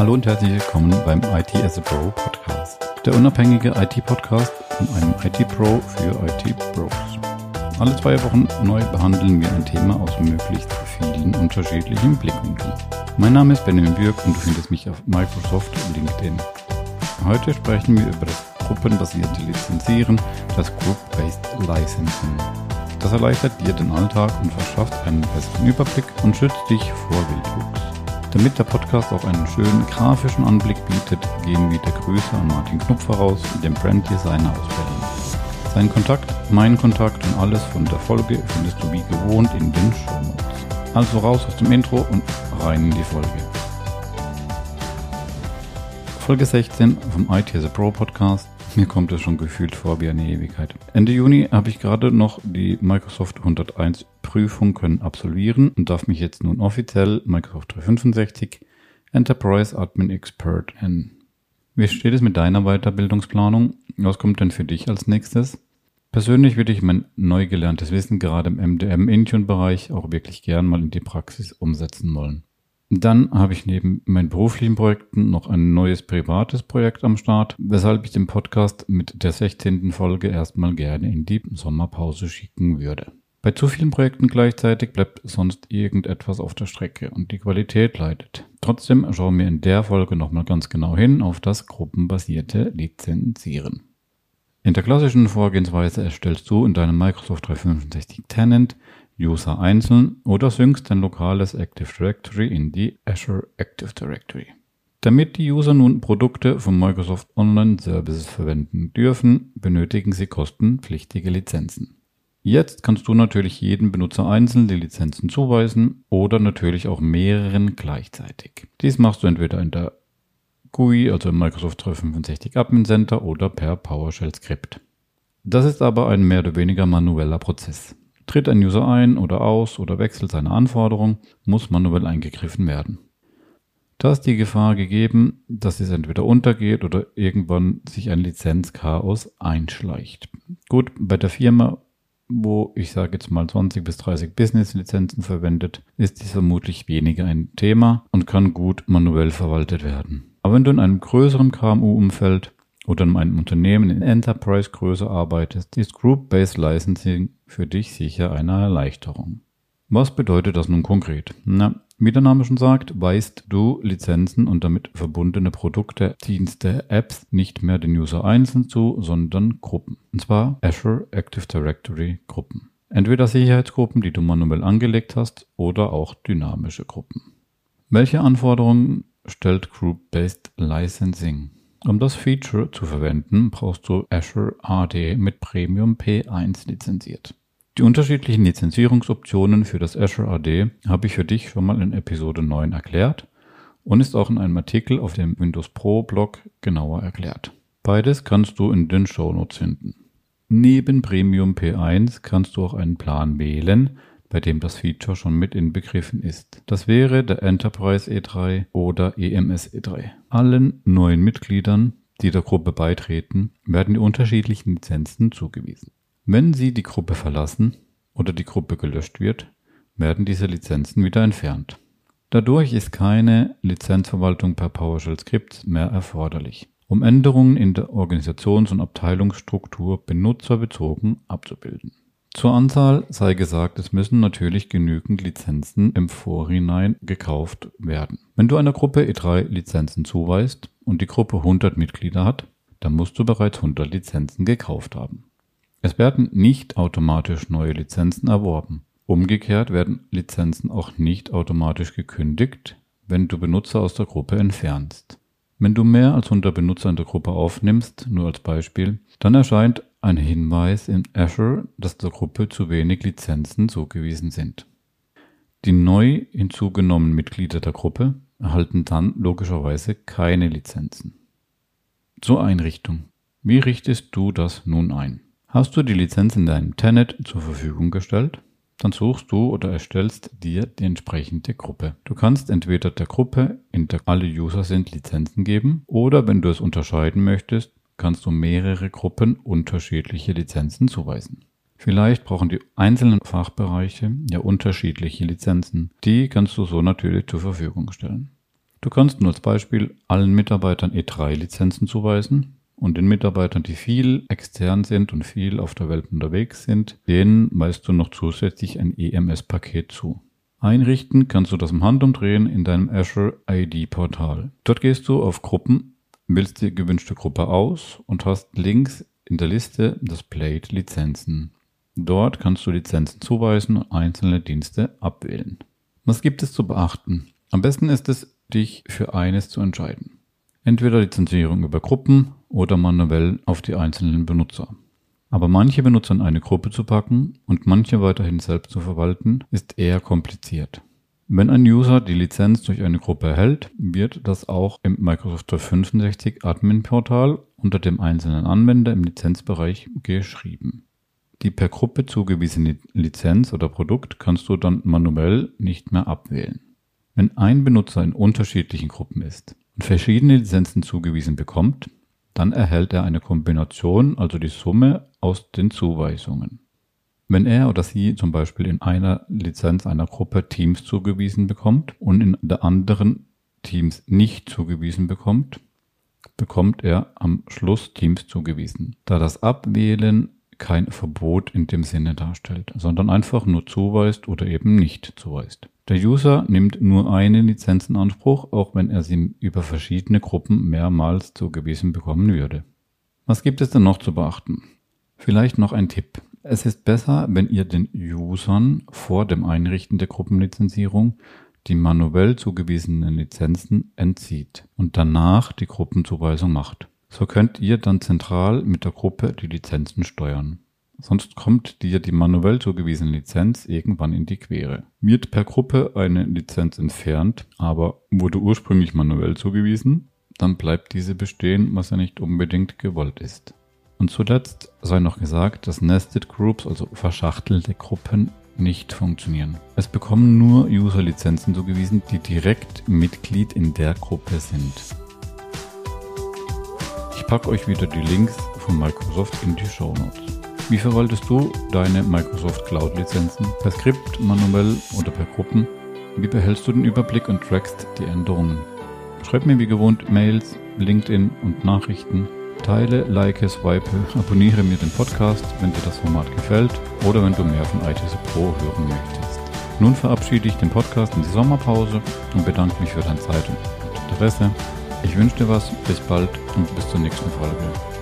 Hallo und herzlich willkommen beim IT as a Pro Podcast. Der unabhängige IT-Podcast von einem IT-Pro für IT-Pros. Alle zwei Wochen neu behandeln wir ein Thema aus möglichst vielen unterschiedlichen Blickwinkeln. Mein Name ist Benjamin Bürg und du findest mich auf Microsoft und LinkedIn. Heute sprechen wir über das gruppenbasierte Lizenzieren, das Group-Based Licensing. Das erleichtert dir den Alltag und verschafft einen besseren Überblick und schützt dich vor Wildwuchs. Damit der Podcast auch einen schönen grafischen Anblick bietet, gehen wieder Grüße an Martin Knupf voraus, dem Branddesigner aus Berlin. Sein Kontakt, mein Kontakt und alles von der Folge findest du wie gewohnt in den Show Notes. Also raus aus dem Intro und rein in die Folge. Folge 16 vom IT as a Pro Podcast. Mir kommt es schon gefühlt vor wie eine Ewigkeit. Ende Juni habe ich gerade noch die Microsoft 101 Prüfung können absolvieren und darf mich jetzt nun offiziell Microsoft 365 Enterprise Admin Expert nennen. Wie steht es mit deiner Weiterbildungsplanung? Was kommt denn für dich als nächstes? Persönlich würde ich mein neu gelerntes Wissen gerade im MDM-Intune-Bereich auch wirklich gern mal in die Praxis umsetzen wollen. Dann habe ich neben meinen beruflichen Projekten noch ein neues privates Projekt am Start, weshalb ich den Podcast mit der 16. Folge erstmal gerne in die Sommerpause schicken würde. Bei zu vielen Projekten gleichzeitig bleibt sonst irgendetwas auf der Strecke und die Qualität leidet. Trotzdem schauen wir in der Folge nochmal ganz genau hin auf das gruppenbasierte Lizenzieren. In der klassischen Vorgehensweise erstellst du in deinem Microsoft 365 Tenant User einzeln oder syncst dein lokales Active Directory in die Azure Active Directory. Damit die User nun Produkte von Microsoft Online Services verwenden dürfen, benötigen sie kostenpflichtige Lizenzen. Jetzt kannst du natürlich jedem Benutzer einzeln die Lizenzen zuweisen oder natürlich auch mehreren gleichzeitig. Dies machst du entweder in der GUI, also im Microsoft 365 Admin Center oder per PowerShell Skript. Das ist aber ein mehr oder weniger manueller Prozess. Tritt ein User ein oder aus oder wechselt seine Anforderung, muss manuell eingegriffen werden. Da ist die Gefahr gegeben, dass es entweder untergeht oder irgendwann sich ein Lizenzchaos einschleicht. Gut, bei der Firma, wo ich sage jetzt mal 20 bis 30 Business-Lizenzen verwendet, ist dies vermutlich weniger ein Thema und kann gut manuell verwaltet werden. Aber wenn du in einem größeren KMU-Umfeld oder in einem Unternehmen in Enterprise-Größe arbeitest, ist Group-Based Licensing für dich sicher eine Erleichterung. Was bedeutet das nun konkret? Na, wie der Name schon sagt, weist du Lizenzen und damit verbundene Produkte, Dienste, Apps nicht mehr den User einzeln zu, sondern Gruppen. Und zwar Azure Active Directory Gruppen. Entweder Sicherheitsgruppen, die du manuell angelegt hast, oder auch dynamische Gruppen. Welche Anforderungen stellt Group-Based Licensing? Um das Feature zu verwenden, brauchst du Azure AD mit Premium P1 lizenziert. Die unterschiedlichen Lizenzierungsoptionen für das Azure AD habe ich für dich schon mal in Episode 9 erklärt und ist auch in einem Artikel auf dem Windows Pro Blog genauer erklärt. Beides kannst du in den Show Notes finden. Neben Premium P1 kannst du auch einen Plan wählen, bei dem das Feature schon mit inbegriffen ist. Das wäre der Enterprise E3 oder EMS E3. Allen neuen Mitgliedern, die der Gruppe beitreten, werden die unterschiedlichen Lizenzen zugewiesen. Wenn sie die Gruppe verlassen oder die Gruppe gelöscht wird, werden diese Lizenzen wieder entfernt. Dadurch ist keine Lizenzverwaltung per PowerShell Scripts mehr erforderlich, um Änderungen in der Organisations- und Abteilungsstruktur benutzerbezogen abzubilden. Zur Anzahl sei gesagt, es müssen natürlich genügend Lizenzen im Vorhinein gekauft werden. Wenn du einer Gruppe E3 Lizenzen zuweist und die Gruppe 100 Mitglieder hat, dann musst du bereits 100 Lizenzen gekauft haben. Es werden nicht automatisch neue Lizenzen erworben. Umgekehrt werden Lizenzen auch nicht automatisch gekündigt, wenn du Benutzer aus der Gruppe entfernst. Wenn du mehr als 100 Benutzer in der Gruppe aufnimmst, nur als Beispiel, dann erscheint ein Hinweis in Azure, dass der Gruppe zu wenig Lizenzen zugewiesen sind. Die neu hinzugenommenen Mitglieder der Gruppe erhalten dann logischerweise keine Lizenzen. Zur Einrichtung. Wie richtest du das nun ein? Hast du die Lizenz in deinem Tenet zur Verfügung gestellt? Dann suchst du oder erstellst dir die entsprechende Gruppe. Du kannst entweder der Gruppe, in der alle User sind, Lizenzen geben oder wenn du es unterscheiden möchtest, kannst du mehrere Gruppen unterschiedliche Lizenzen zuweisen. Vielleicht brauchen die einzelnen Fachbereiche ja unterschiedliche Lizenzen. Die kannst du so natürlich zur Verfügung stellen. Du kannst nur als Beispiel allen Mitarbeitern E3-Lizenzen zuweisen und den Mitarbeitern, die viel extern sind und viel auf der Welt unterwegs sind, denen weist du noch zusätzlich ein EMS-Paket zu. Einrichten kannst du das im Handumdrehen in deinem Azure ID-Portal. Dort gehst du auf Gruppen, wählst die gewünschte Gruppe aus und hast links in der Liste das Plate Lizenzen. Dort kannst du Lizenzen zuweisen und einzelne Dienste abwählen. Was gibt es zu beachten? Am besten ist es, dich für eines zu entscheiden. Entweder Lizenzierung über Gruppen oder manuell auf die einzelnen Benutzer. Aber manche Benutzer in eine Gruppe zu packen und manche weiterhin selbst zu verwalten, ist eher kompliziert. Wenn ein User die Lizenz durch eine Gruppe erhält, wird das auch im Microsoft 365 Admin Portal unter dem einzelnen Anwender im Lizenzbereich geschrieben. Die per Gruppe zugewiesene Lizenz oder Produkt kannst du dann manuell nicht mehr abwählen. Wenn ein Benutzer in unterschiedlichen Gruppen ist und verschiedene Lizenzen zugewiesen bekommt, dann erhält er eine Kombination, also die Summe aus den Zuweisungen. Wenn er oder sie zum Beispiel in einer Lizenz einer Gruppe Teams zugewiesen bekommt und in der anderen Teams nicht zugewiesen bekommt, bekommt er am Schluss Teams zugewiesen, da das Abwählen kein Verbot in dem Sinne darstellt, sondern einfach nur zuweist oder eben nicht zuweist. Der User nimmt nur eine Lizenz in Anspruch, auch wenn er sie über verschiedene Gruppen mehrmals zugewiesen bekommen würde. Was gibt es denn noch zu beachten? Vielleicht noch ein Tipp. Es ist besser, wenn ihr den Usern vor dem Einrichten der Gruppenlizenzierung die manuell zugewiesenen Lizenzen entzieht und danach die Gruppenzuweisung macht. So könnt ihr dann zentral mit der Gruppe die Lizenzen steuern. Sonst kommt dir die manuell zugewiesene Lizenz irgendwann in die Quere. Wird per Gruppe eine Lizenz entfernt, aber wurde ursprünglich manuell zugewiesen, dann bleibt diese bestehen, was ja nicht unbedingt gewollt ist. Und zuletzt sei noch gesagt, dass Nested Groups, also verschachtelte Gruppen, nicht funktionieren. Es bekommen nur User-Lizenzen zugewiesen, die direkt Mitglied in der Gruppe sind. Ich packe euch wieder die Links von Microsoft in die Show Notes. Wie verwaltest du deine Microsoft Cloud Lizenzen? Per Skript, manuell oder per Gruppen? Wie behältst du den Überblick und trackst die Änderungen? Schreib mir wie gewohnt Mails, LinkedIn und Nachrichten. Teile, like, swipe, abonniere mir den Podcast, wenn dir das Format gefällt oder wenn du mehr von ITS Pro hören möchtest. Nun verabschiede ich den Podcast in die Sommerpause und bedanke mich für deine Zeit und Interesse. Ich wünsche dir was, bis bald und bis zur nächsten Folge.